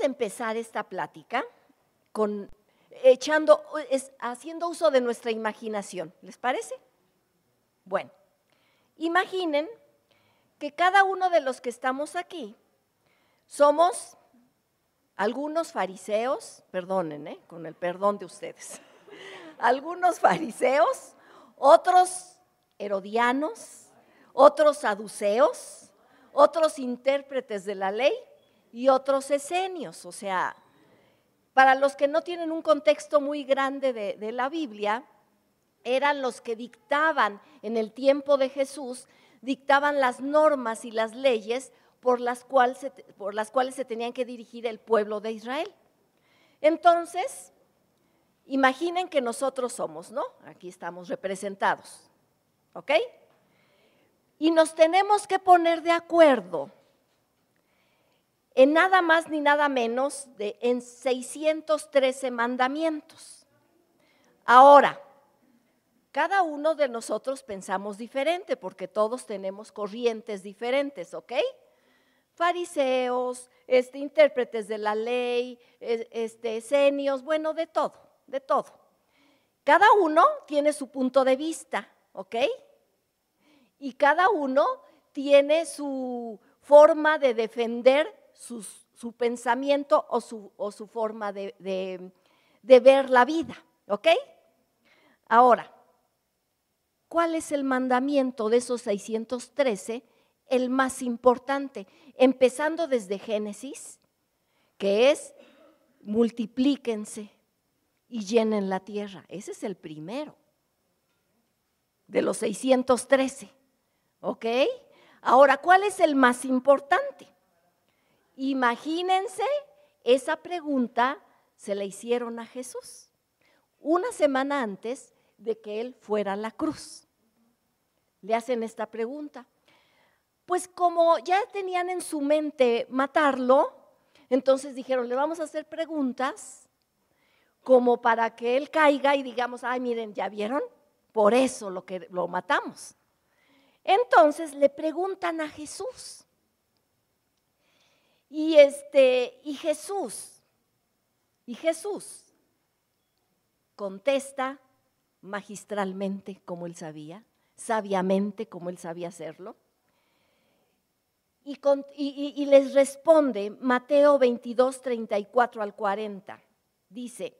empezar esta plática con echando, haciendo uso de nuestra imaginación. ¿Les parece? Bueno, imaginen que cada uno de los que estamos aquí somos algunos fariseos, perdonen, ¿eh? con el perdón de ustedes, algunos fariseos, otros herodianos, otros saduceos, otros intérpretes de la ley y otros esenios. O sea, para los que no tienen un contexto muy grande de, la Biblia, eran los que dictaban en el tiempo de Jesús, dictaban las normas y las leyes por las, cuales se, por las cuales se tenían que dirigir el pueblo de Israel. Entonces, imaginen que nosotros somos, ¿no? Aquí estamos representados, ¿ok? Y nos tenemos que poner de acuerdo en nada más ni nada menos de en 613 mandamientos. Ahora, cada uno de nosotros pensamos diferente porque todos tenemos corrientes diferentes, ¿ok? fariseos, este, intérpretes de la ley, este, senios, bueno, de todo, de todo. Cada uno tiene su punto de vista, ¿ok? Y cada uno tiene su forma de defender su pensamiento o su, forma de, de ver la vida, ¿ok? Ahora, ¿cuál es el mandamiento de esos 613? el más importante, empezando desde Génesis, que es multiplíquense y llenen la tierra. Ese es el primero de los 613. ¿Ok? Ahora, ¿cuál es el más importante? Imagínense, esa pregunta se la hicieron a Jesús una semana antes de que él fuera a la cruz. Le hacen esta pregunta pues como ya tenían en su mente matarlo, entonces dijeron, le vamos a hacer preguntas como para que él caiga y digamos, ay, miren, ¿ya vieron? Por eso lo que lo matamos. Entonces le preguntan a Jesús. Y este, y Jesús, y Jesús contesta magistralmente como él sabía, sabiamente como él sabía hacerlo. Y, les responde Mateo 22, 34 al 40. Dice,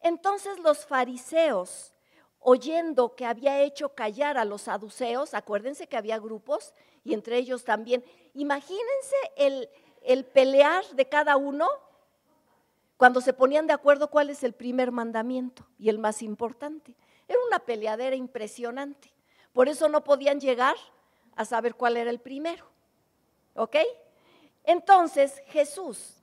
entonces los fariseos, oyendo que había hecho callar a los saduceos, acuérdense que había grupos y entre ellos también, imagínense el, el pelear de cada uno cuando se ponían de acuerdo cuál es el primer mandamiento y el más importante. Era una peleadera impresionante. Por eso no podían llegar a saber cuál era el primero. ¿Ok? Entonces Jesús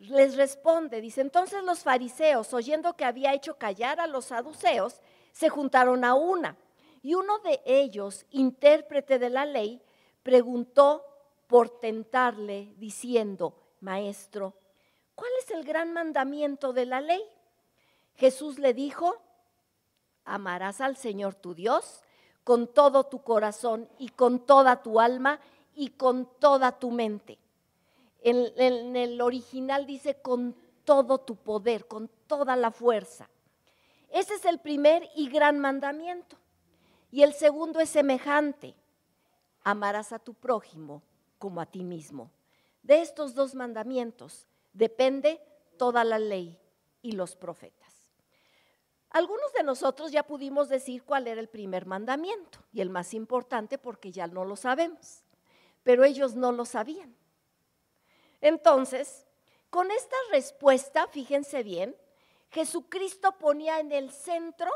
les responde, dice, entonces los fariseos, oyendo que había hecho callar a los saduceos, se juntaron a una. Y uno de ellos, intérprete de la ley, preguntó por tentarle, diciendo, Maestro, ¿cuál es el gran mandamiento de la ley? Jesús le dijo, amarás al Señor tu Dios con todo tu corazón y con toda tu alma y con toda tu mente. En, el original dice con todo tu poder, con toda la fuerza. Ese es el primer y gran mandamiento. Y el segundo es semejante. Amarás a tu prójimo como a ti mismo. De estos dos mandamientos depende toda la ley y los profetas. Algunos de nosotros ya pudimos decir cuál era el primer mandamiento y el más importante porque ya no lo sabemos pero ellos no lo sabían. Entonces, con esta respuesta, fíjense bien, Jesucristo ponía en el centro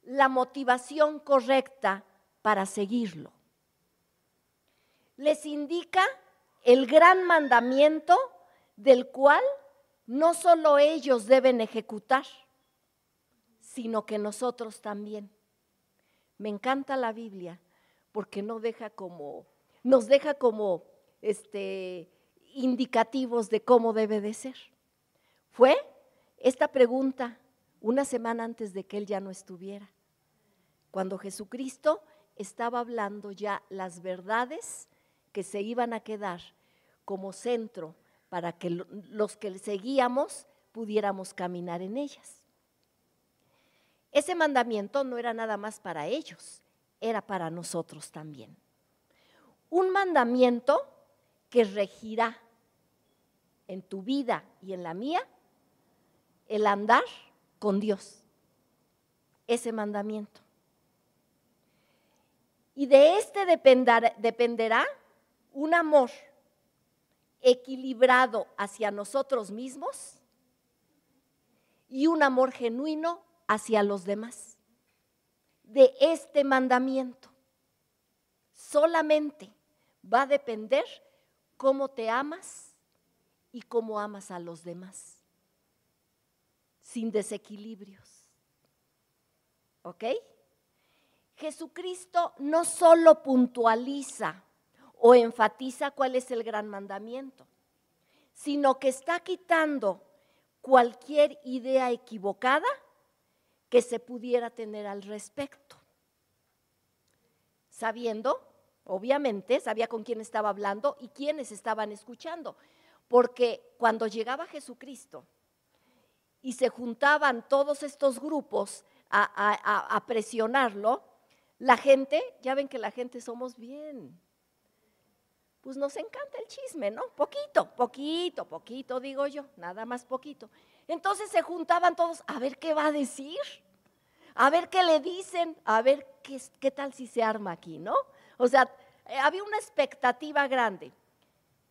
la motivación correcta para seguirlo. Les indica el gran mandamiento del cual no solo ellos deben ejecutar, sino que nosotros también. Me encanta la Biblia porque nos deja como este, indicativos de cómo debe de ser. Fue esta pregunta una semana antes de que Él ya no estuviera, cuando Jesucristo estaba hablando ya las verdades que se iban a quedar como centro para que los que seguíamos pudiéramos caminar en ellas. Ese mandamiento no era nada más para ellos, era para nosotros también. Un mandamiento que regirá en tu vida y en la mía el andar con Dios. Ese mandamiento. Y de este dependerá un amor equilibrado hacia nosotros mismos y un amor genuino hacia los demás. De este mandamiento solamente va a depender cómo te amas y cómo amas a los demás, sin desequilibrios. ¿Ok? Jesucristo no solo puntualiza o enfatiza cuál es el gran mandamiento, sino que está quitando cualquier idea equivocada que se pudiera tener al respecto. Sabiendo, obviamente, sabía con quién estaba hablando y quiénes estaban escuchando, porque cuando llegaba Jesucristo y se juntaban todos estos grupos a, presionarlo, la gente, ya ven que la gente somos bien, pues nos encanta el chisme, ¿no? Poquito, poquito, poquito, digo yo, nada más poquito. Entonces se juntaban todos, a ver qué va a decir, a ver qué le dicen, a ver qué, qué tal si se arma aquí, ¿no? O sea, eh, había una expectativa grande.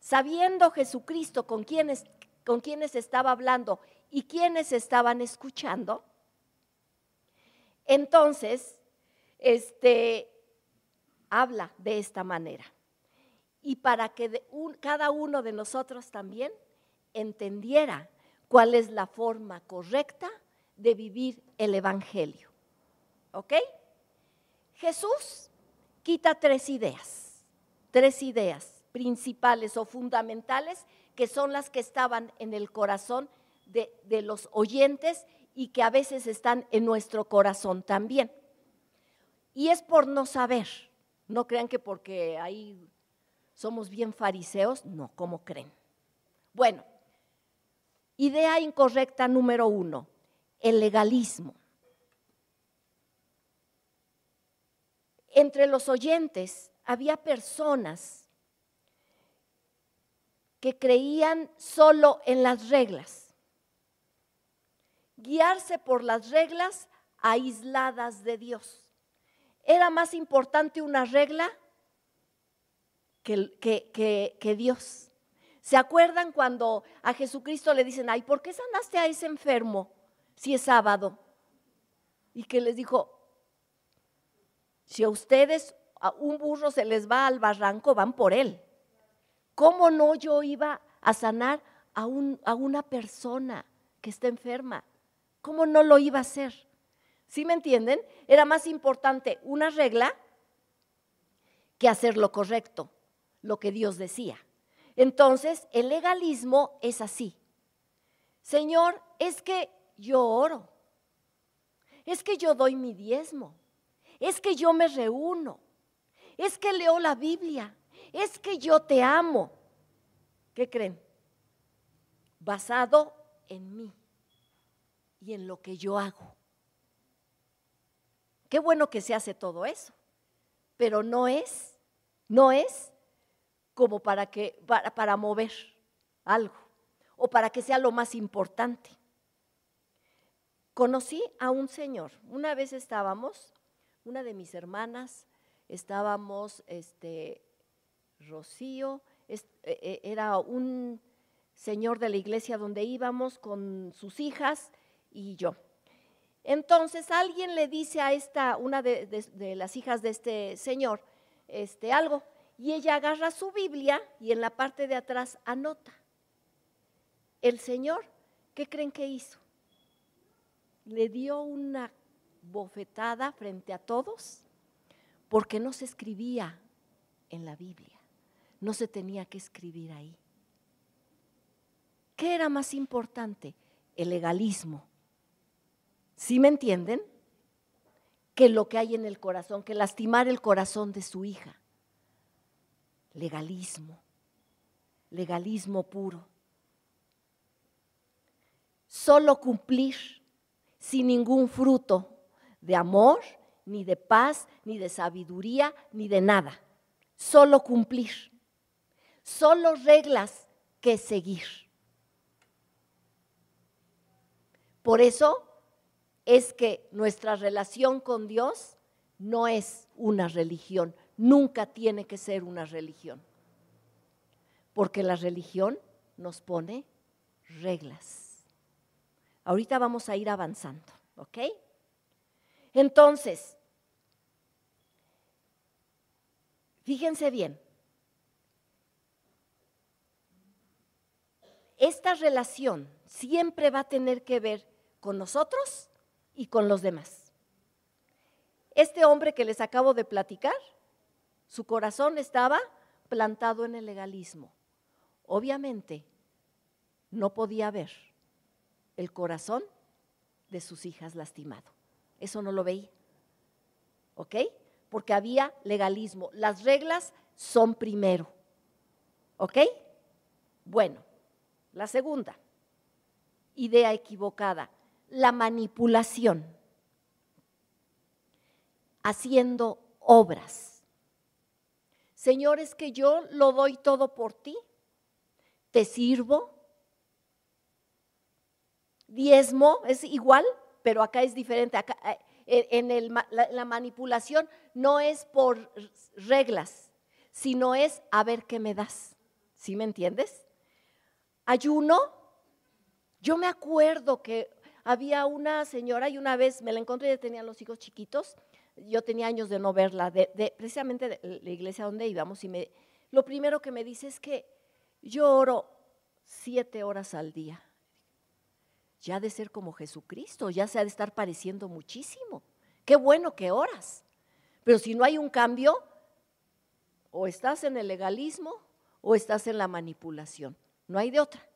Sabiendo Jesucristo con quienes, con estaba hablando y quienes estaban escuchando, entonces, este, habla de esta manera y para que cada uno de nosotros también entendiera cuál es la forma correcta de vivir el Evangelio. ¿Ok? Jesús quita tres ideas, tres ideas principales o fundamentales que son las que estaban en el corazón de, de los oyentes y que a veces están en nuestro corazón también. Y es por no saber, no crean que porque hay ¿Somos bien fariseos? No, ¿cómo creen? Bueno, idea incorrecta número uno, el legalismo. Entre los oyentes había personas que creían solo en las reglas. Guiarse por las reglas aisladas de Dios. Era más importante una regla que, Dios. ¿Se acuerdan cuando a Jesucristo le dicen, ay, ¿por qué sanaste a ese enfermo si es sábado? Y que les dijo, si a ustedes a un burro se les va al barranco, van por él. ¿Cómo no yo iba a sanar a, un, a una persona que está enferma? ¿Cómo no lo iba a hacer? ¿Sí me entienden? Era más importante una regla que hacer lo correcto lo que Dios decía. Entonces, el legalismo es así. Señor, es que yo oro, es que yo doy mi diezmo, es que yo me reúno, es que leo la Biblia, es que yo te amo. ¿Qué creen? Basado en mí y en lo que yo hago. Qué bueno que se hace todo eso, pero no es, no es como para, que, para, para mover algo o para que sea lo más importante. Conocí a un señor. Una vez estábamos, una de mis hermanas, estábamos, este, Rocío, e, e, era un señor de la iglesia donde íbamos con sus hijas y yo. Entonces alguien le dice a esta, una de, de las hijas de este señor, este, algo, y ella agarra su Biblia y en la parte de atrás anota. El Señor, ¿qué creen que hizo? Le dio una bofetada frente a todos porque no se escribía en la Biblia, no se tenía que escribir ahí. ¿Qué era más importante? El legalismo. ¿Sí me entienden? Que lo que hay en el corazón, que lastimar el corazón de su hija legalismo, legalismo puro. solo cumplir, sin ningún fruto de amor, ni de paz, ni de sabiduría, ni de nada. Solo cumplir. Solo reglas que seguir. Por eso es que nuestra relación con Dios no es una religión, nunca tiene que ser una religión, porque la religión nos pone reglas. Ahorita vamos a ir avanzando, ¿ok? Entonces, fíjense bien, esta relación siempre va a tener que ver con nosotros y con los demás. Este hombre que les acabo de platicar, su corazón estaba plantado en el legalismo. Obviamente, no podía ver el corazón de sus hijas lastimado. Eso no lo veía. ¿Ok? Porque había legalismo. Las reglas son primero. ¿Ok? Bueno, la segunda idea equivocada, la manipulación, haciendo obras. Señor, es que yo lo doy todo por ti, te sirvo, diezmo, es igual, pero acá es diferente. Acá, eh, en la, manipulación no es por reglas, sino es a ver qué me das. ¿Sí me entiendes? Ayuno. Yo me acuerdo que había una señora y una vez me la encontré, ella tenía los hijos chiquitos, yo tenía años de no verla, precisamente de la iglesia donde íbamos, y me, lo primero que me dice es que yo oro siete horas al día ya de ser como Jesucristo, ya se ha de estar pareciendo muchísimo. Qué bueno que oras. Pero si no hay un cambio, o estás en el legalismo o estás en la manipulación. No hay de otra.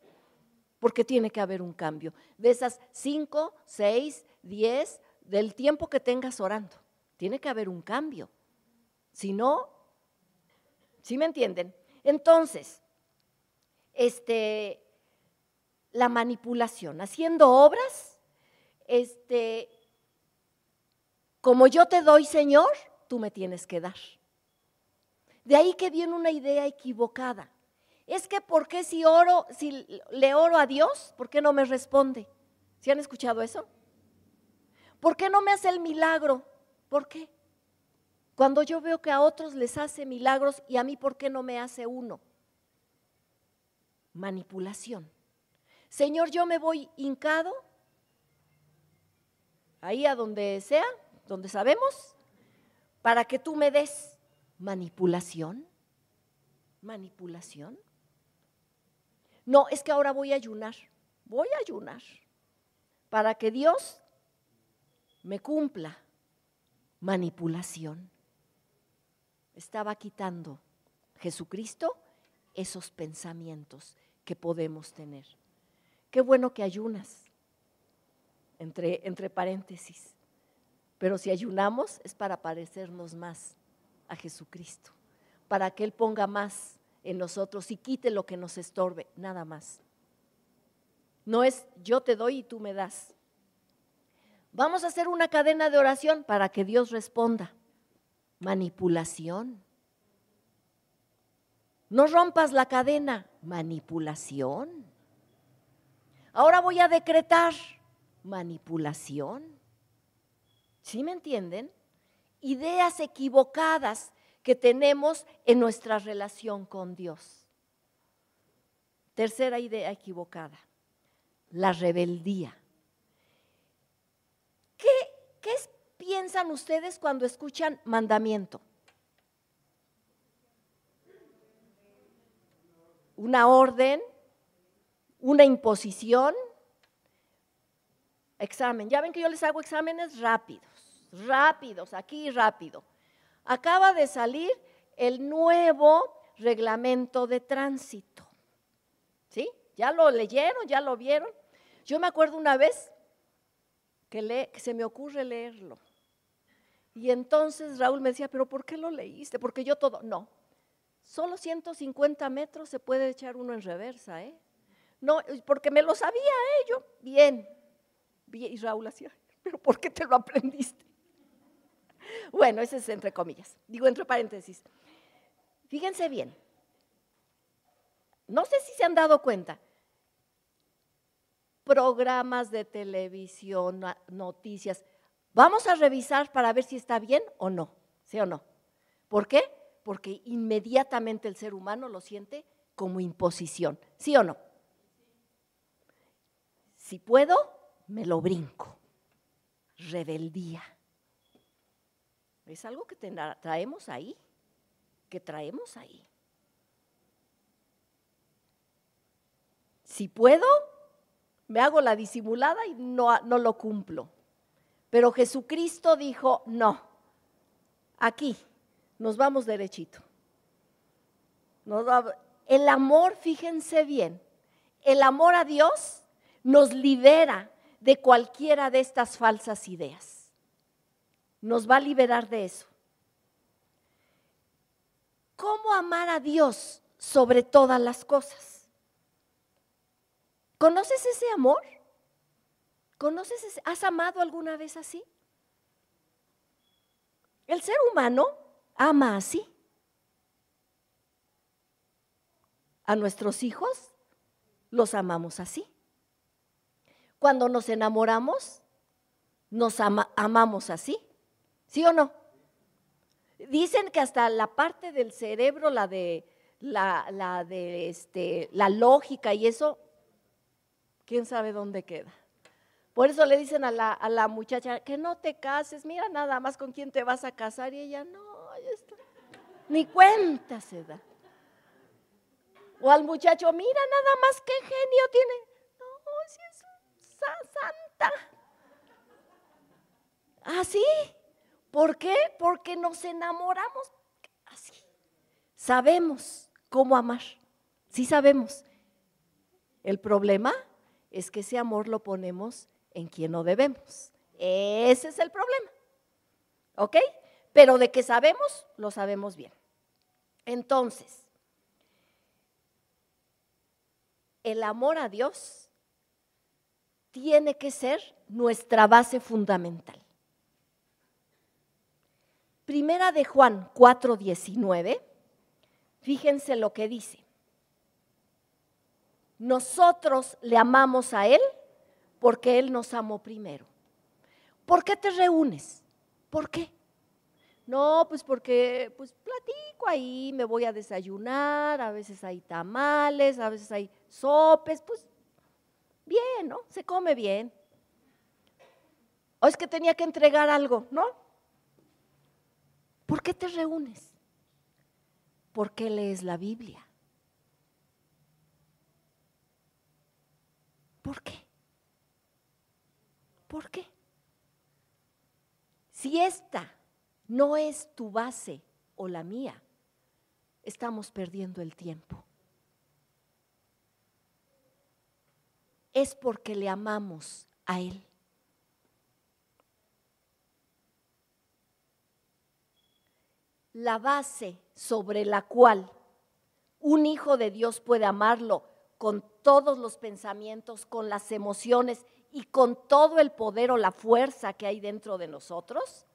Porque tiene que haber un cambio. De esas cinco, seis, diez, del tiempo que tengas orando. Tiene que haber un cambio. Si no, ¿sí me entienden? Entonces, este, la manipulación, haciendo obras, este, como yo te doy, Señor, tú me tienes que dar. De ahí que viene una idea equivocada. Es que ¿por qué si oro, si le oro a Dios, por qué no me responde? ¿Sí han escuchado eso? ¿Por qué no me hace el milagro? ¿Por qué? Cuando yo veo que a otros les hace milagros y a mí, ¿por qué no me hace uno? Manipulación. Señor, yo me voy hincado, ahí a donde sea, donde sabemos, para que tú me des manipulación. Manipulación. No, es que ahora voy a ayunar, voy a ayunar, para que Dios me cumpla manipulación. Estaba quitando Jesucristo esos pensamientos que podemos tener. Qué bueno que ayunas, entre, entre paréntesis. Pero si ayunamos es para parecernos más a Jesucristo, para que Él ponga más en nosotros y quite lo que nos estorbe, nada más. No es yo te doy y tú me das. Vamos a hacer una cadena de oración para que Dios responda. Manipulación. No rompas la cadena. Manipulación. Ahora voy a decretar manipulación. ¿Sí me entienden? Ideas equivocadas que tenemos en nuestra relación con Dios. Tercera idea equivocada, la rebeldía. ¿Qué, piensan ustedes cuando escuchan mandamiento? Una orden, una imposición, examen. Ya ven que yo les hago exámenes rápidos, rápidos, aquí rápido. Acaba de salir el nuevo reglamento de tránsito. ¿Sí? ¿Ya lo leyeron? ¿Ya lo vieron? Yo me acuerdo una vez que, se me ocurre leerlo. Y entonces Raúl me decía, pero ¿por qué lo leíste? Porque yo todo, no, solo 150 metros se puede echar uno en reversa, ¿eh? No, porque me lo sabía ello. Bien. Y Raúl hacía, pero ¿por qué te lo aprendiste? Bueno, ese es entre comillas. Digo entre paréntesis. Fíjense bien. No sé si se han dado cuenta. Programas de televisión, noticias. Vamos a revisar para ver si está bien o no. ¿Sí o no? ¿Por qué? Porque inmediatamente el ser humano lo siente como imposición. ¿Sí o no? Si puedo, me lo brinco. Rebeldía. Es algo que traemos ahí, que traemos ahí. Si puedo, me hago la disimulada y no, no lo cumplo. Pero Jesucristo dijo, no, aquí nos vamos derechito. el amor, fíjense bien, el amor a Dios nos libera de cualquiera de estas falsas ideas. Nos va a liberar de eso. ¿Cómo amar a Dios sobre todas las cosas? ¿Conoces ese amor? ¿Conoces ese, ¿Has amado alguna vez así? El ser humano ama así. A nuestros hijos los amamos así. Cuando nos enamoramos, nos amamos así. ¿Sí o no? Dicen que hasta la parte del cerebro, la de la, de este, la lógica y eso, quién sabe dónde queda. Por eso le dicen a la, a la, muchacha que no te cases, mira nada más con quién te vas a casar y ella no, ni cuenta se da. O al muchacho, mira nada más qué genio tiene. No, si es santa. Así. ¿Ah, ¿Por qué? Porque nos enamoramos así. Sabemos cómo amar. Sí sabemos. El problema es que ese amor lo ponemos en quien no debemos. Ese es el problema. ¿Ok? Pero de que sabemos, lo sabemos bien. Entonces, el amor a Dios tiene que ser nuestra base fundamental. Primera de Juan 4:19, fíjense lo que dice. Nosotros le amamos a Él porque Él nos amó primero. ¿Por qué te reúnes? ¿Por qué? No, pues porque pues platico ahí, me voy a desayunar, a veces hay tamales, a veces hay sopes, pues bien, ¿no? Se come bien. O es que tenía que entregar algo, ¿no? ¿Por qué te reúnes? ¿Por qué lees la Biblia? ¿Por qué? ¿Por qué? Si esta no es tu base o la mía, estamos perdiendo el tiempo. Es porque le amamos a Él. La base sobre la cual un hijo de Dios puede amarlo con todos los pensamientos, con las emociones y con todo el poder o la fuerza que hay dentro de nosotros,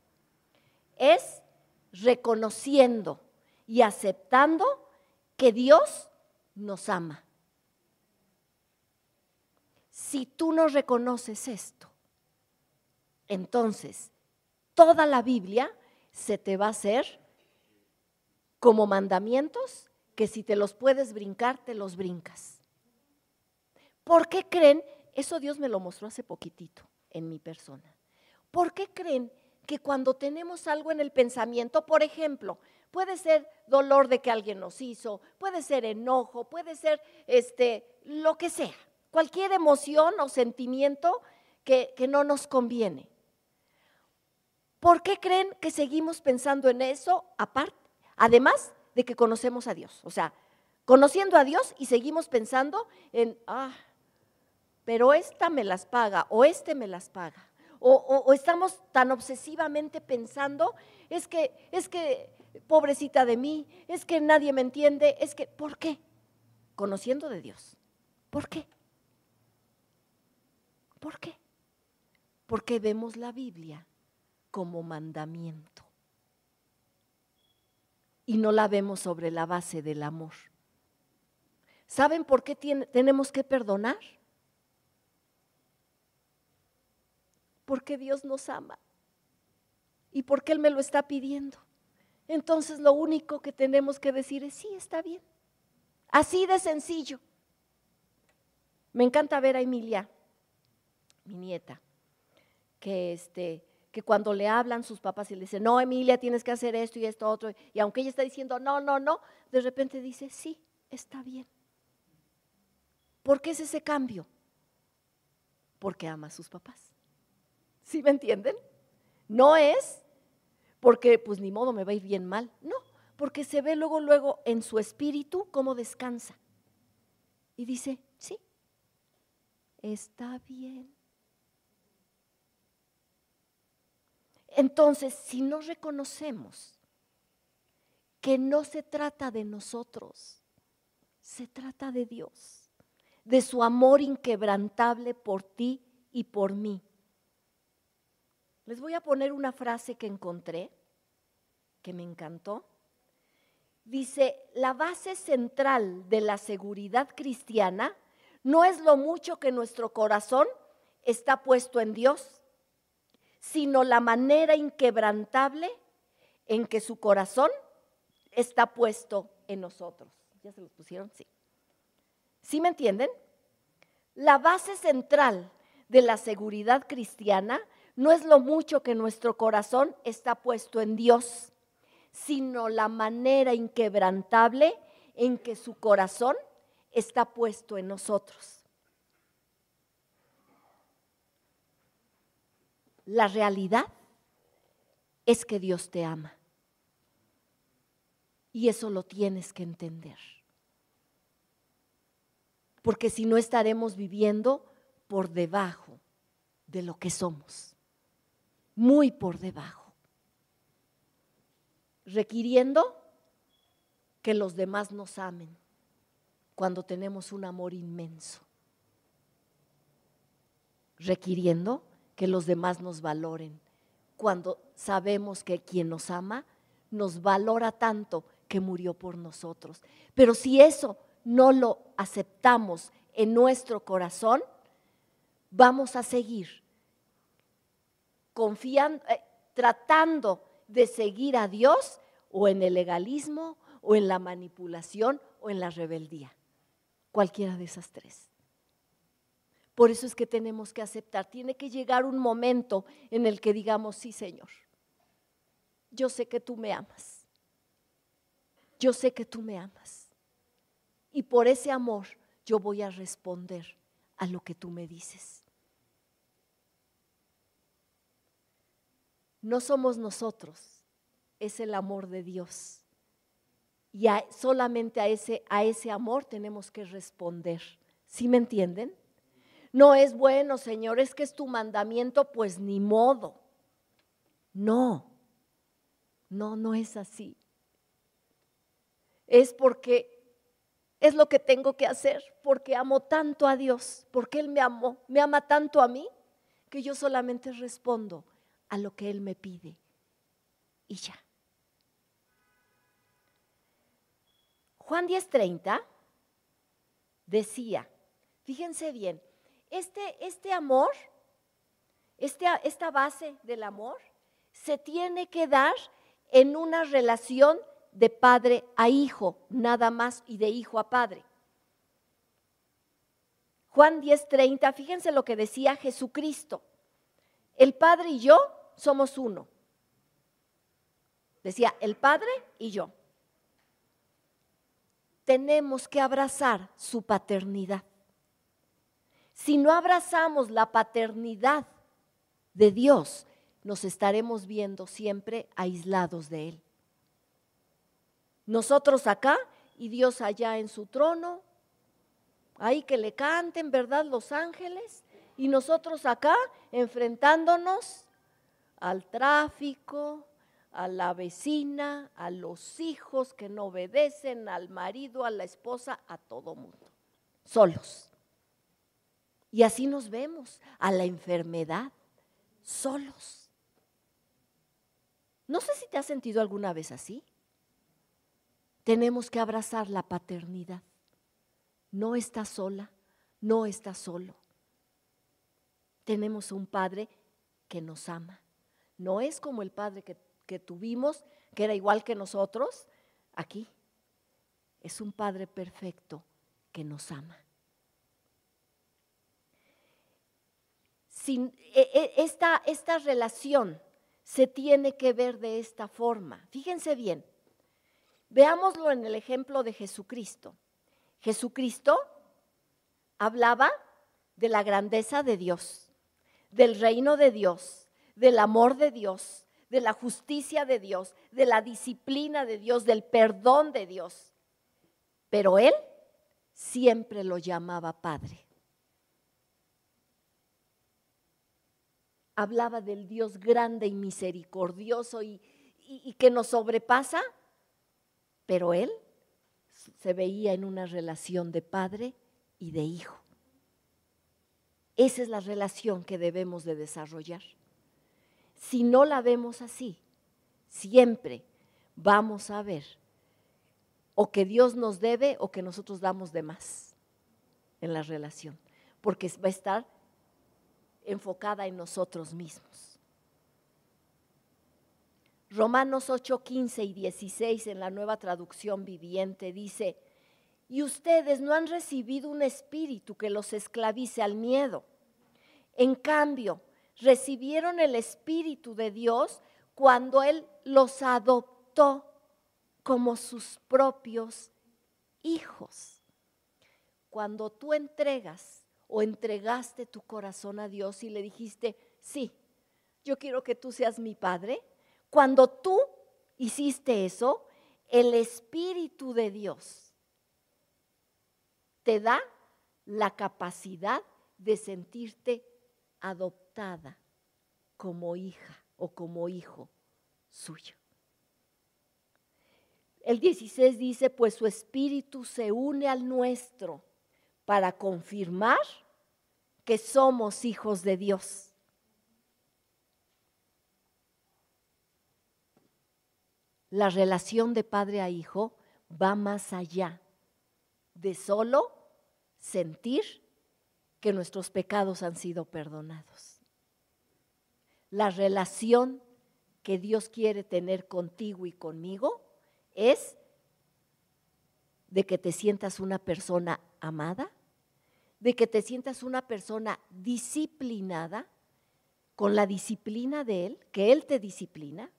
es reconociendo y aceptando que Dios nos ama. Si tú no reconoces esto, entonces toda la Biblia se te va a hacer como mandamientos que si te los puedes brincar, te los brincas. ¿Por qué creen eso Dios me lo mostró hace poquitito en mi persona. ¿Por qué creen que cuando tenemos algo en el pensamiento, por ejemplo, puede ser dolor de que alguien nos hizo, puede ser enojo, puede ser este, lo que sea, cualquier emoción o sentimiento que, que no nos conviene? ¿Por qué creen que seguimos pensando en eso aparte? Además de que conocemos a Dios. O sea, conociendo a Dios y seguimos pensando en, ah, pero esta me las paga o este me las paga. O, estamos tan obsesivamente pensando, es que, es que, pobrecita de mí, es que nadie me entiende, es que, ¿por qué? Conociendo de Dios. ¿Por qué? ¿Por qué? Porque vemos la Biblia como mandamiento y no la vemos sobre la base del amor. ¿Saben por qué tenemos que perdonar? Porque Dios nos ama y porque Él me lo está pidiendo. Entonces lo único que tenemos que decir es, sí, está bien. Así de sencillo. Me encanta ver a Emilia, mi nieta, que, este, que cuando le hablan sus papás y le dicen, no, Emilia, tienes que hacer esto y esto otro, y aunque ella está diciendo, no, no, no, de repente dice, sí, está bien. ¿Por qué es ese cambio? Porque ama a sus papás. ¿Sí me entienden? No es porque pues ni modo me va a ir bien mal, no, porque se ve luego, luego en su espíritu cómo descansa. Y dice, sí, está bien. Entonces, si no reconocemos que no se trata de nosotros, se trata de Dios, de su amor inquebrantable por ti y por mí. Les voy a poner una frase que encontré, que me encantó. Dice, la base central de la seguridad cristiana no es lo mucho que nuestro corazón está puesto en Dios, sino la manera inquebrantable en que su corazón está puesto en nosotros. ¿Ya se los pusieron? Sí. ¿Sí me entienden? La base central de la seguridad cristiana no es lo mucho que nuestro corazón está puesto en Dios, sino la manera inquebrantable en que su corazón está puesto en nosotros. La realidad es que Dios te ama. Y eso lo tienes que entender. Porque si no estaremos viviendo por debajo de lo que somos muy por debajo, requiriendo que los demás nos amen cuando tenemos un amor inmenso, requiriendo que los demás nos valoren cuando sabemos que quien nos ama nos valora tanto que murió por nosotros. Pero si eso no lo aceptamos en nuestro corazón, vamos a seguir confiando, eh, tratando de seguir a Dios o en el legalismo o en la manipulación o en la rebeldía. Cualquiera de esas tres. Por eso es que tenemos que aceptar. Tiene que llegar un momento en el que digamos, sí, Señor, yo sé que tú me amas. Yo sé que tú me amas. Y por ese amor yo voy a responder a lo que tú me dices. No somos nosotros, es el amor de Dios. Y solamente a ese, a ese amor tenemos que responder. ¿Sí me entienden? No es bueno, Señor, es que es tu mandamiento, pues ni modo. No, no, no es así. Es porque es lo que tengo que hacer, porque amo tanto a Dios, porque Él me amó, me ama tanto a mí, que yo solamente respondo a lo que Él me pide. Y ya. Juan 10:30 decía, fíjense bien, este, este amor, este, esta base del amor, se tiene que dar en una relación de padre a hijo, nada más, y de hijo a padre. Juan 10:30, fíjense lo que decía Jesucristo. El Padre y yo somos uno. Decía, el Padre y yo. Tenemos que abrazar su paternidad. Si no abrazamos la paternidad de Dios, nos estaremos viendo siempre aislados de Él. Nosotros acá y Dios allá en su trono, ahí que le canten, ¿verdad? Los ángeles, y nosotros acá enfrentándonos al tráfico, a la vecina, a los hijos que no obedecen, al marido, a la esposa, a todo mundo, solos. Y así nos vemos a la enfermedad solos. No sé si te has sentido alguna vez así. Tenemos que abrazar la paternidad. No estás sola, no estás solo. Tenemos un Padre que nos ama. No es como el Padre que, que tuvimos, que era igual que nosotros, aquí. Es un Padre perfecto que nos ama. Sin, e, e, esta, esta relación se tiene que ver de esta forma. Fíjense bien, veámoslo en el ejemplo de Jesucristo. Jesucristo hablaba de la grandeza de Dios, del reino de Dios, del amor de Dios, de la justicia de Dios, de la disciplina de Dios, del perdón de Dios. Pero él siempre lo llamaba Padre. Hablaba del Dios grande y misericordioso y, que nos sobrepasa, pero él se veía en una relación de padre y de hijo. Esa es la relación que debemos de desarrollar. Si no la vemos así, siempre vamos a ver o que Dios nos debe o que nosotros damos de más en la relación, porque va a estar enfocada en nosotros mismos. Romanos 8, 15 y 16 en la nueva traducción viviente dice, y ustedes no han recibido un espíritu que los esclavice al miedo. En cambio, recibieron el espíritu de Dios cuando Él los adoptó como sus propios hijos. Cuando tú entregas o entregaste tu corazón a Dios y le dijiste, sí, yo quiero que tú seas mi padre, cuando tú hiciste eso, el Espíritu de Dios te da la capacidad de sentirte adoptada como hija o como hijo suyo. El 16 dice, pues su espíritu se une al nuestro para confirmar que somos hijos de Dios. La relación de padre a hijo va más allá de solo sentir que nuestros pecados han sido perdonados. La relación que Dios quiere tener contigo y conmigo es de que te sientas una persona amada, de que te sientas una persona disciplinada, con la disciplina de Él, que Él te disciplina,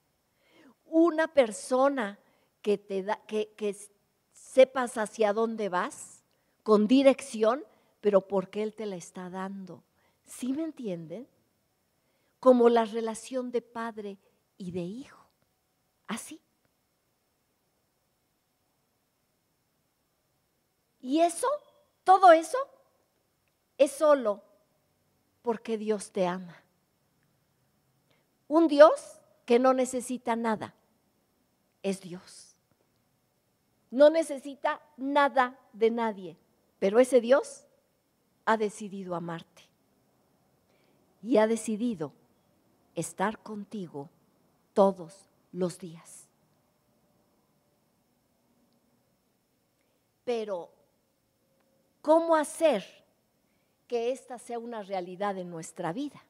una persona que te da, que, sepas hacia dónde vas, con dirección, pero porque Él te la está dando. ¿Sí me entienden? Como la relación de padre y de hijo. Así. Y eso, todo eso, es solo porque Dios te ama. Un Dios que no necesita nada, es Dios. No necesita nada de nadie, pero ese Dios ha decidido amarte y ha decidido estar contigo todos los días. Pero ¿Cómo hacer que esta sea una realidad en nuestra vida?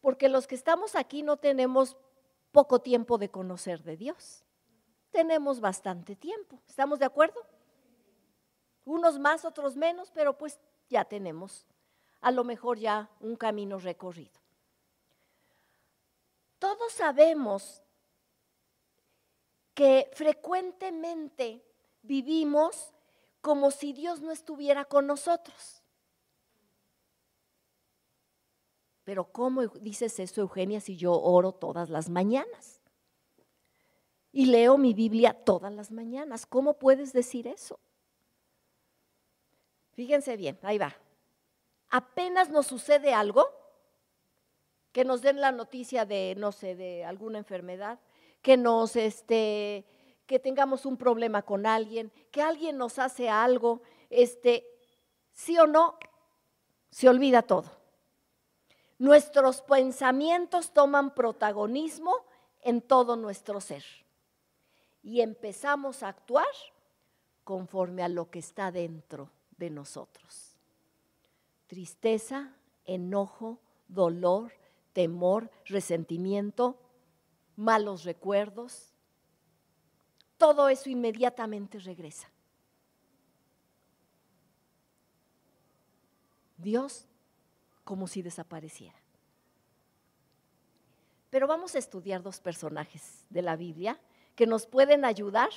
Porque los que estamos aquí no tenemos poco tiempo de conocer de Dios. Tenemos bastante tiempo. ¿Estamos de acuerdo? Unos más, otros menos, pero pues ya tenemos a lo mejor ya un camino recorrido. Todos sabemos que frecuentemente vivimos como si Dios no estuviera con nosotros. Pero ¿cómo dices eso, Eugenia, si yo oro todas las mañanas? Y leo mi Biblia todas las mañanas. ¿Cómo puedes decir eso? Fíjense bien, ahí va. Apenas nos sucede algo, que nos den la noticia de, no sé, de alguna enfermedad, que nos, este, que tengamos un problema con alguien, que alguien nos hace algo, este, sí o no, se olvida todo. Nuestros pensamientos toman protagonismo en todo nuestro ser y empezamos a actuar conforme a lo que está dentro de nosotros. Tristeza, enojo, dolor, temor, resentimiento, malos recuerdos, todo eso inmediatamente regresa. Dios como si desapareciera. Pero vamos a estudiar dos personajes de la Biblia que nos pueden ayudar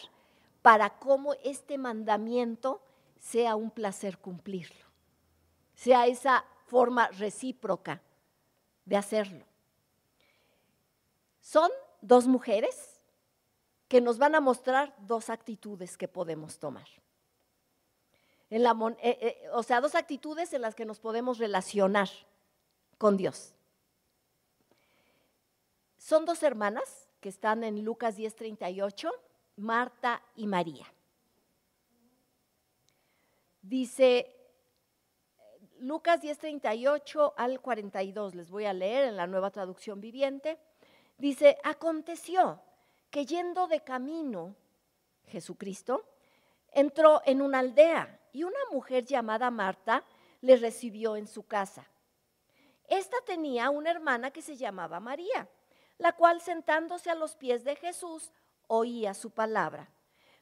para cómo este mandamiento sea un placer cumplirlo, sea esa forma recíproca de hacerlo. Son dos mujeres que nos van a mostrar dos actitudes que podemos tomar. En la, eh, eh, o sea, dos actitudes en las que nos podemos relacionar con Dios. Son dos hermanas que están en Lucas 10:38, Marta y María. Dice Lucas 10:38 al 42, les voy a leer en la nueva traducción viviente. Dice, aconteció que yendo de camino, Jesucristo, entró en una aldea y una mujer llamada Marta le recibió en su casa. Esta tenía una hermana que se llamaba María, la cual sentándose a los pies de Jesús oía su palabra.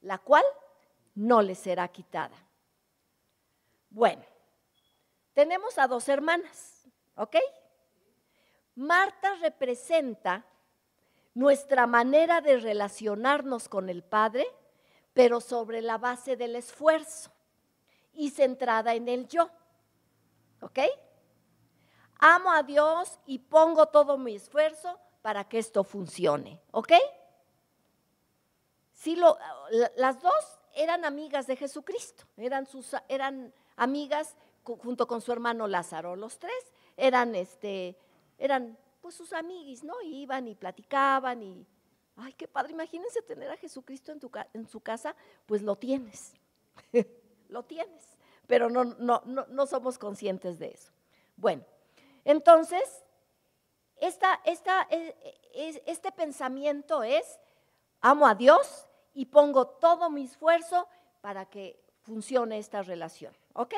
la cual no le será quitada. Bueno, tenemos a dos hermanas, ¿ok? Marta representa nuestra manera de relacionarnos con el Padre pero sobre la base del esfuerzo y centrada en el yo. ¿Ok? Amo a Dios y pongo todo mi esfuerzo para que esto funcione. ¿Ok? Sí, lo, las dos eran amigas de Jesucristo, eran, sus, eran amigas junto con su hermano Lázaro. Los tres eran, este, eran pues sus amiguis, ¿no? iban y platicaban y Ay, qué padre, imagínense tener a Jesucristo en, tu, en su casa, pues lo tienes, lo tienes, pero no, no, no, somos conscientes de eso. Bueno, entonces, esta, esta, e, e, este pensamiento es, amo a Dios y pongo todo mi esfuerzo para que funcione esta relación, ¿ok?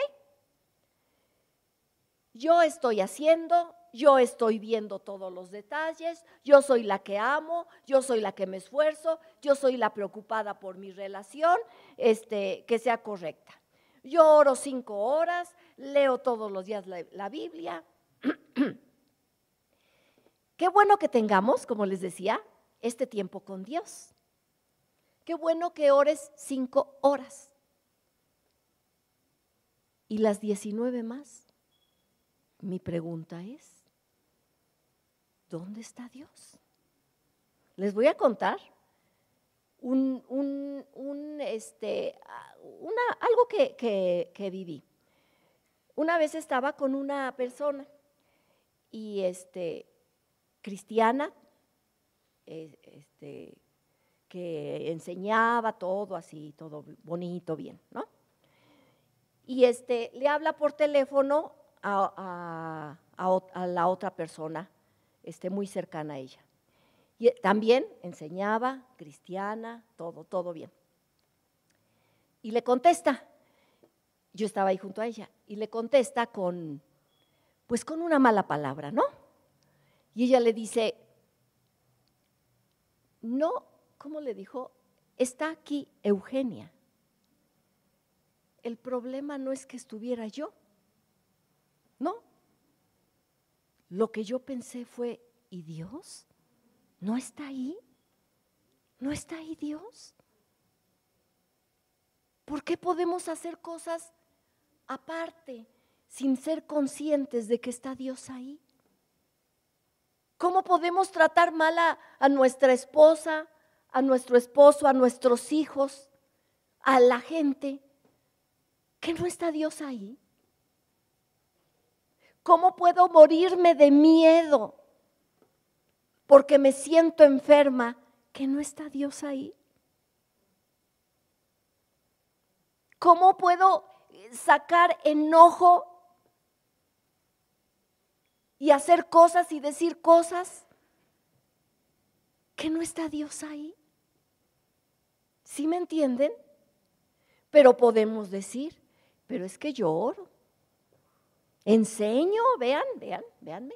Yo estoy haciendo, yo estoy viendo todos los detalles, yo soy la que amo, yo soy la que me esfuerzo, yo soy la preocupada por mi relación, este, que sea correcta. Yo oro cinco horas, leo todos los días la, la Biblia. Qué bueno que tengamos, como les decía, este tiempo con Dios. Qué bueno que ores cinco horas. ¿Y las diecinueve más? Mi pregunta es, ¿dónde está Dios? Les voy a contar un, este, algo que, viví. Una vez estaba con una persona y este, cristiana, eh, este, que enseñaba todo así, todo bonito, bien, ¿no? Y este, le habla por teléfono a la otra persona esté muy cercana a ella. Y eh, también enseñaba, cristiana, todo, todo bien. Y le contesta, yo estaba ahí junto a ella, y le contesta con, pues con una mala palabra, ¿no? Y ella le dice, no, ¿cómo le dijo? Está aquí Eugenia. El problema no es que estuviera yo, no, lo que yo pensé fue, ¿y Dios? ¿No está ahí? ¿No está ahí Dios? ¿Por qué podemos hacer cosas aparte sin ser conscientes de que está Dios ahí? ¿Cómo podemos tratar mal a, a nuestra esposa, a nuestro esposo, a nuestros hijos, a la gente, que no está Dios ahí? ¿Cómo puedo morirme de miedo porque me siento enferma que no está Dios ahí? ¿Cómo puedo sacar enojo y hacer cosas y decir cosas que no está Dios ahí? ¿Sí me entienden? Pero podemos decir, pero es que yo oro. Enseño, vean, vean, veanme.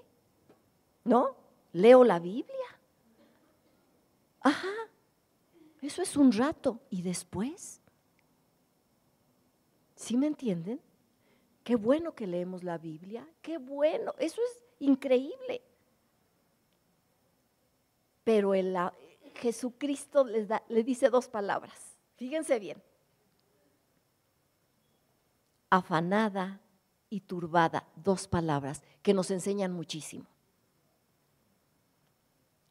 ¿No? Leo la Biblia. Ajá. Eso es un rato. ¿Y después? ¿Sí me entienden? Qué bueno que leemos la Biblia. Qué bueno. Eso es increíble. Pero el, Jesucristo les da, le dice dos palabras. Fíjense bien. Afanada y turbada, dos palabras que nos enseñan muchísimo.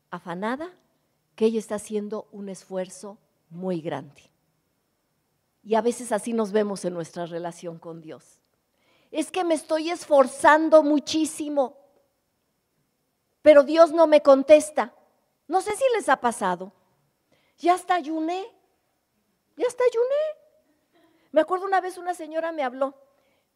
Afanada, que ella está haciendo un esfuerzo muy grande. Y a veces así nos vemos en nuestra relación con Dios. Es que me estoy esforzando muchísimo, pero Dios no me contesta. No sé si les ha pasado. Ya hasta ayuné, ya hasta ayuné. Me acuerdo una vez una señora me habló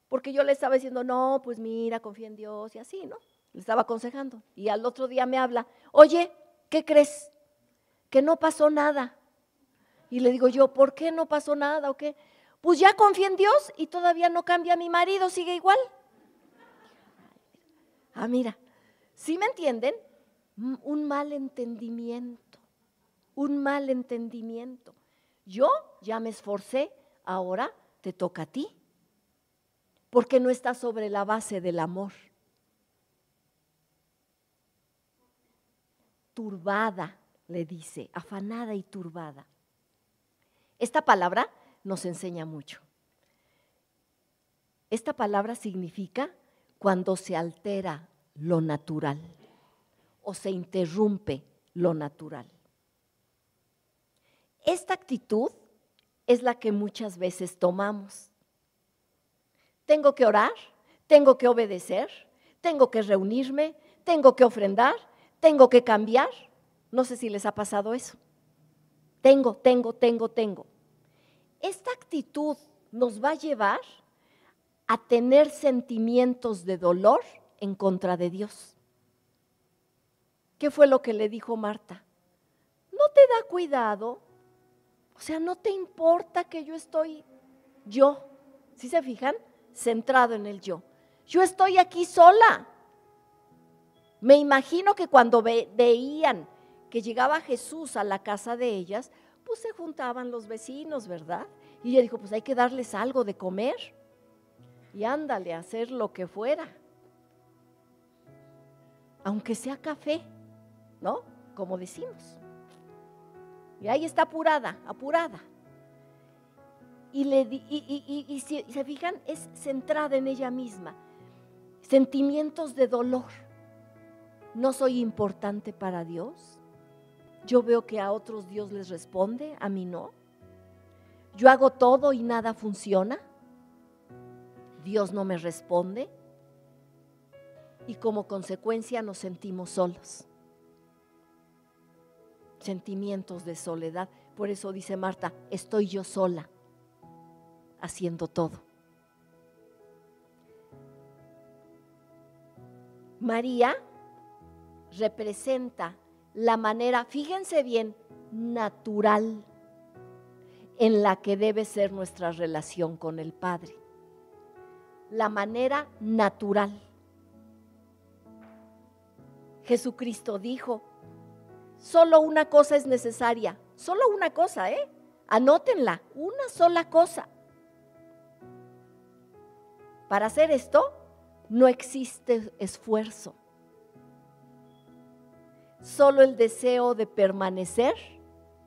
porque yo le estaba diciendo, no, pues mira, confía en Dios y así, ¿no? Le estaba aconsejando. Y al otro día me habla, oye, ¿qué crees? Que no pasó nada. Y le digo yo, ¿por qué no pasó nada o qué? Pues ya confía en Dios y todavía no cambia mi marido, sigue igual. Ah, mira, ¿sí me entienden? Un mal entendimiento, un mal entendimiento. Yo ya me esforcé, ahora te toca a ti porque no está sobre la base del amor. Turbada, le dice, afanada y turbada. Esta palabra nos enseña mucho. Esta palabra significa cuando se altera lo natural o se interrumpe lo natural. Esta actitud es la que muchas veces tomamos tengo que orar, tengo que obedecer, tengo que reunirme, tengo que ofrendar, tengo que cambiar. No sé si les ha pasado eso. Tengo, tengo, tengo, tengo. Esta actitud nos va a llevar a tener sentimientos de dolor en contra de Dios. ¿Qué fue lo que le dijo Marta? No te da cuidado, o sea, no te importa que yo estoy yo. ¿Sí se fijan? centrado en el yo. Yo estoy aquí sola. Me imagino que cuando veían que llegaba Jesús a la casa de ellas, pues se juntaban los vecinos, ¿verdad? Y ella dijo, pues hay que darles algo de comer. Y ándale a hacer lo que fuera. Aunque sea café, ¿no? Como decimos. Y ahí está apurada, apurada y, si se fijan, es centrada en ella misma. Sentimientos de dolor. No soy importante para Dios. Yo veo que a otros Dios les responde, a mí no. Yo hago todo y nada funciona. Dios no me responde. Y como consecuencia nos sentimos solos. Sentimientos de soledad. Por eso dice Marta, estoy yo sola haciendo todo. María representa la manera, fíjense bien, natural en la que debe ser nuestra relación con el Padre. La manera natural. Jesucristo dijo, solo una cosa es necesaria, solo una cosa, ¿eh? Anótenla, una sola cosa. Para hacer esto no existe esfuerzo, solo el deseo de permanecer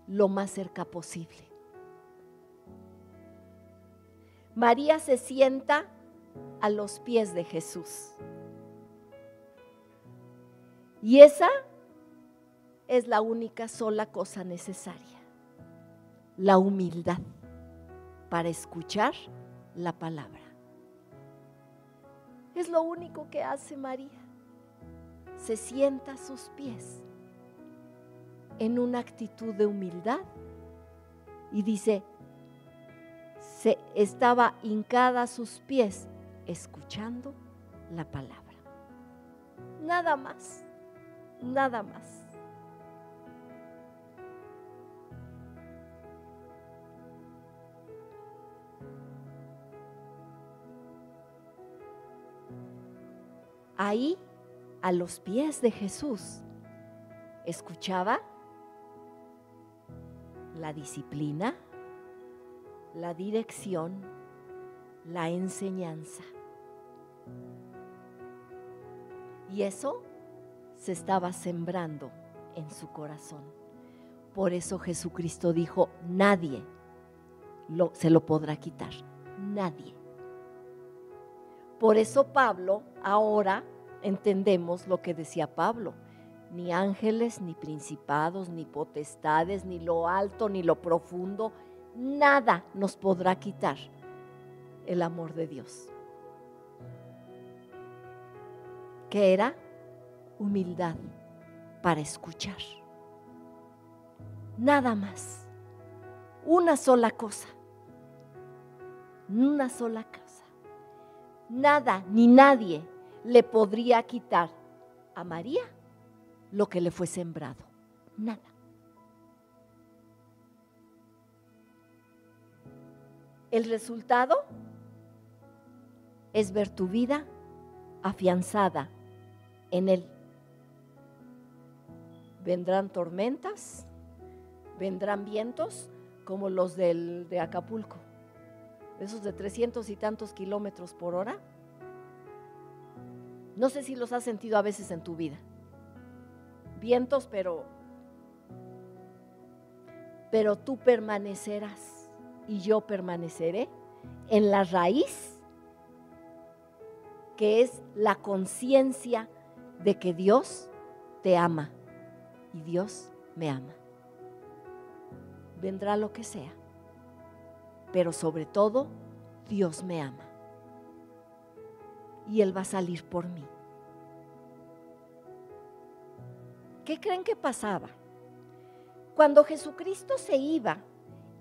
lo más cerca posible. María se sienta a los pies de Jesús. Y esa es la única sola cosa necesaria, la humildad para escuchar la palabra. Es lo único que hace María. Se sienta a sus pies en una actitud de humildad y dice, se estaba hincada a sus pies escuchando la palabra. Nada más, nada más. Ahí, a los pies de Jesús, escuchaba la disciplina, la dirección, la enseñanza. Y eso se estaba sembrando en su corazón. Por eso Jesucristo dijo, nadie se lo podrá quitar, nadie. Por eso Pablo, ahora entendemos lo que decía Pablo, ni ángeles, ni principados, ni potestades, ni lo alto, ni lo profundo, nada nos podrá quitar el amor de Dios. Que era humildad para escuchar. Nada más. Una sola cosa. Una sola cosa. Nada ni nadie le podría quitar a María lo que le fue sembrado. Nada. El resultado es ver tu vida afianzada en Él. Vendrán tormentas, vendrán vientos como los del, de Acapulco, esos de 300 y tantos kilómetros por hora. No sé si los has sentido a veces en tu vida. Vientos, pero pero tú permanecerás y yo permaneceré en la raíz que es la conciencia de que Dios te ama y Dios me ama. Vendrá lo que sea, pero sobre todo Dios me ama y Él va a salir por mí. ¿Qué creen que pasaba? Cuando Jesucristo se iba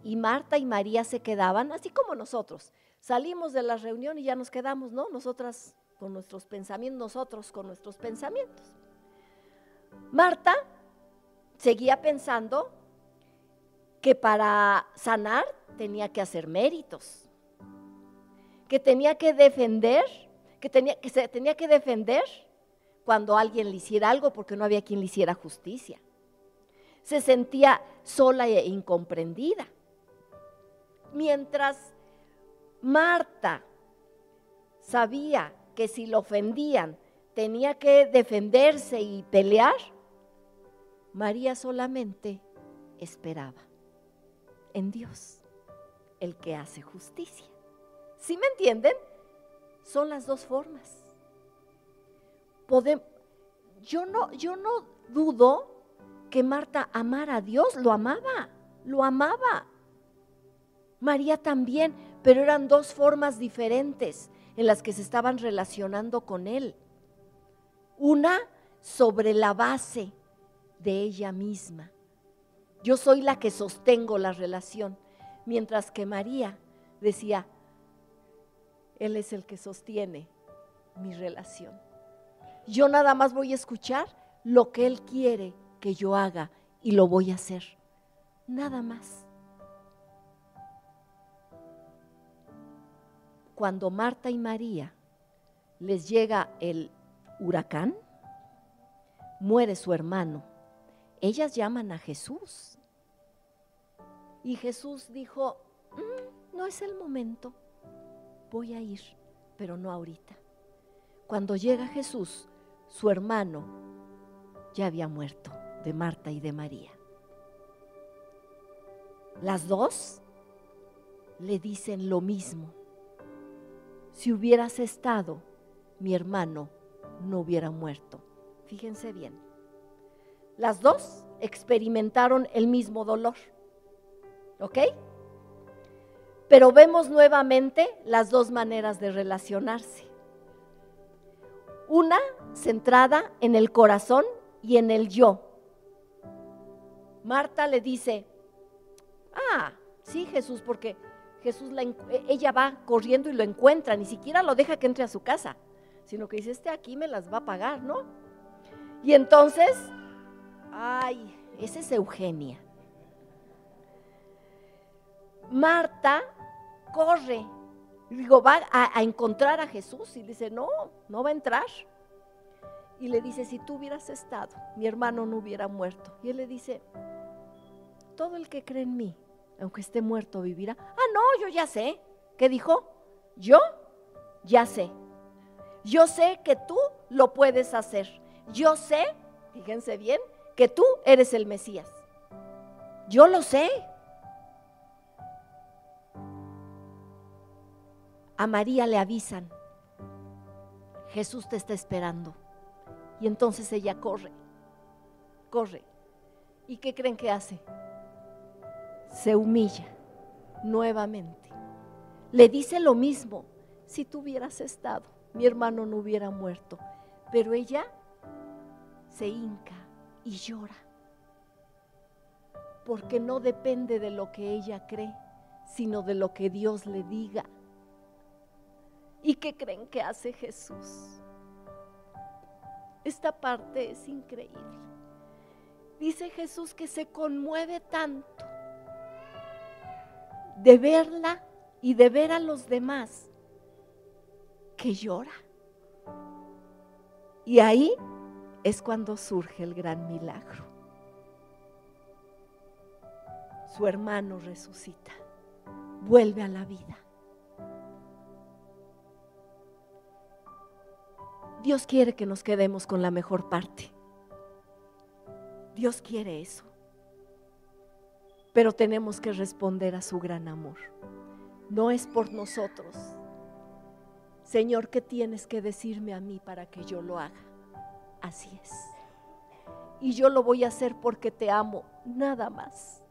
y Marta y María se quedaban, así como nosotros, salimos de la reunión y ya nos quedamos, ¿no? Nosotras con nuestros pensamientos, nosotros con nuestros pensamientos. Marta seguía pensando que para sanar tenía que hacer méritos, que tenía que defender, que, tenía, que se tenía que defender cuando alguien le hiciera algo porque no había quien le hiciera justicia. Se sentía sola e incomprendida. Mientras Marta sabía que si lo ofendían tenía que defenderse y pelear, María solamente esperaba en Dios, el que hace justicia. ¿Sí me entienden? Son las dos formas. yo, no, yo no dudo que Marta amara a Dios, lo amaba, lo amaba. María también, pero eran dos formas diferentes en las que se estaban relacionando con Él. Una sobre la base de ella misma. Yo soy la que sostengo la relación, mientras que María decía, Él es el que sostiene mi relación. Yo nada más voy a escuchar lo que Él quiere que yo haga y lo voy a hacer. Nada más. cuando Marta y María les llega el huracán, muere su hermano, ellas llaman a Jesús. Y Jesús dijo, mm, no es el momento, voy a ir, pero no ahorita. Cuando llega Jesús, su hermano ya había muerto de Marta y de María. Las dos le dicen lo mismo si hubieras estado, mi hermano no hubiera muerto. Fíjense bien. Las dos experimentaron el mismo dolor. ¿Ok? Pero vemos nuevamente las dos maneras de relacionarse. Una centrada en el corazón y en el yo. Marta le dice, ah, sí Jesús, porque Jesús la, ella va corriendo y lo encuentra, ni siquiera lo deja que entre a su casa, sino que dice, este aquí me las va a pagar, ¿no? Y entonces, ay, esa es Eugenia. Marta corre, digo, va a, encontrar a Jesús y dice, no, no va a entrar. Y le dice, si tú hubieras estado, mi hermano no hubiera muerto. Y él le dice, todo el que cree en mí, aunque esté muerto, vivirá. Ah, no, yo ya sé. ¿Qué dijo? Yo ya sé. Yo sé que tú lo puedes hacer. Yo sé, fíjense bien, que tú eres el Mesías. Yo lo sé. A María le avisan, Jesús te está esperando. Y entonces ella corre, corre. ¿Y qué creen que hace? Se humilla nuevamente. Le dice lo mismo, si tú hubieras estado, mi hermano no hubiera muerto. Pero ella se hinca y llora, porque no depende de lo que ella cree, sino de lo que Dios le diga. ¿Y qué creen que hace Jesús? Esta parte es increíble. Dice Jesús que se conmueve tanto de verla y de ver a los demás que llora. Y ahí es cuando surge el gran milagro. Su hermano resucita, vuelve a la vida. Dios quiere que nos quedemos con la mejor parte. Dios quiere eso. Pero tenemos que responder a su gran amor. No es por nosotros. Señor, ¿qué tienes que decirme a mí para que yo lo haga? Así es. Y yo lo voy a hacer porque te amo, nada más.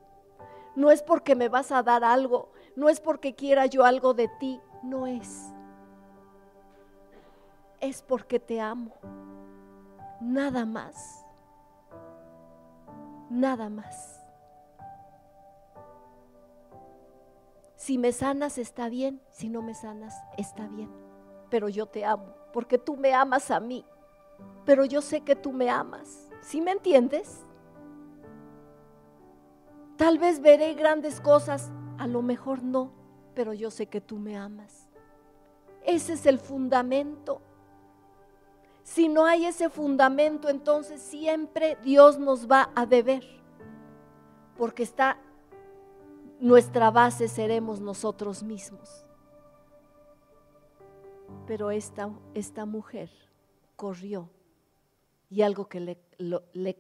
No es porque me vas a dar algo, no es porque quiera yo algo de ti, no es es porque te amo. Nada más. Nada más. Si me sanas está bien, si no me sanas está bien. Pero yo te amo, porque tú me amas a mí. Pero yo sé que tú me amas. ¿Sí me entiendes? Tal vez veré grandes cosas, a lo mejor no, pero yo sé que tú me amas. Ese es el fundamento. Si no hay ese fundamento, entonces siempre Dios nos va a deber, porque está nuestra base seremos nosotros mismos. Pero esta, esta mujer corrió y algo que le,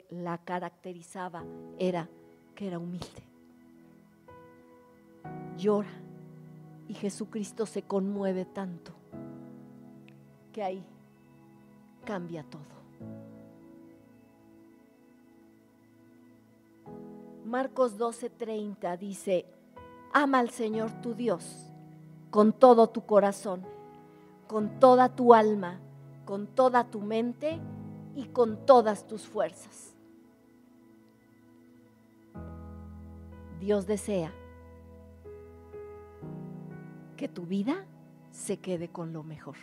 la caracterizaba era que era humilde. Llora y Jesucristo se conmueve tanto que ahí cambia todo. Marcos 12:30 dice, ama al Señor tu Dios con todo tu corazón, con toda tu alma, con toda tu mente y con todas tus fuerzas. Dios desea que tu vida se quede con lo mejor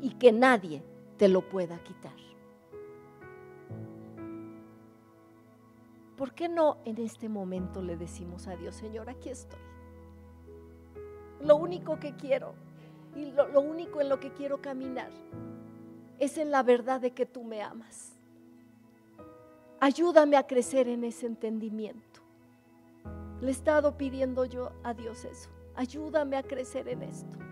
y que nadie te lo pueda quitar. ¿Por qué no en este momento le decimos a Dios, Señor, aquí estoy? Lo único que quiero y lo, único en lo que quiero caminar es en la verdad de que tú me amas. Ayúdame a crecer en ese entendimiento. Le he estado pidiendo yo a Dios eso. Ayúdame a crecer en esto.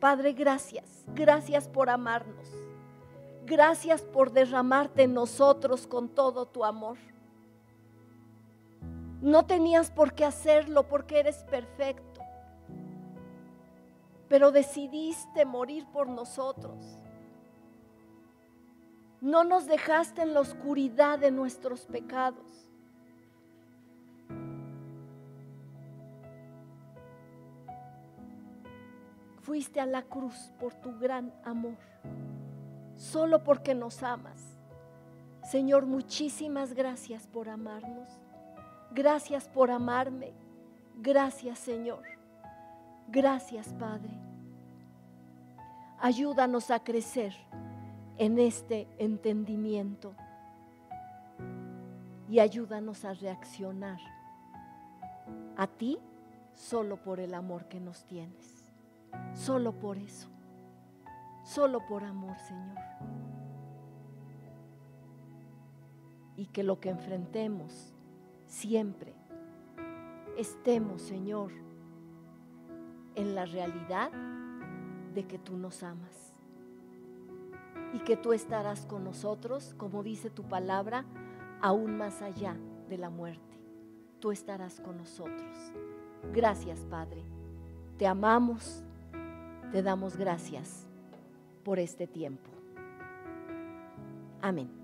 Padre, gracias. Gracias por amarnos. Gracias por derramarte en nosotros con todo tu amor. No tenías por qué hacerlo porque eres perfecto. pero decidiste morir por nosotros. No nos dejaste en la oscuridad de nuestros pecados. Fuiste a la cruz por tu gran amor, solo porque nos amas. Señor, muchísimas gracias por amarnos. Gracias por amarme. Gracias, Señor. Gracias, Padre. Ayúdanos a crecer en este entendimiento y ayúdanos a reaccionar a ti solo por el amor que nos tienes. Solo por eso. Solo por amor, Señor. Y que lo que enfrentemos siempre estemos, Señor, en la realidad de que tú nos amas y que tú estarás con nosotros, como dice tu palabra, aún más allá de la muerte. Tú estarás con nosotros. Gracias, Padre. Te amamos, te damos gracias por este tiempo. Amén.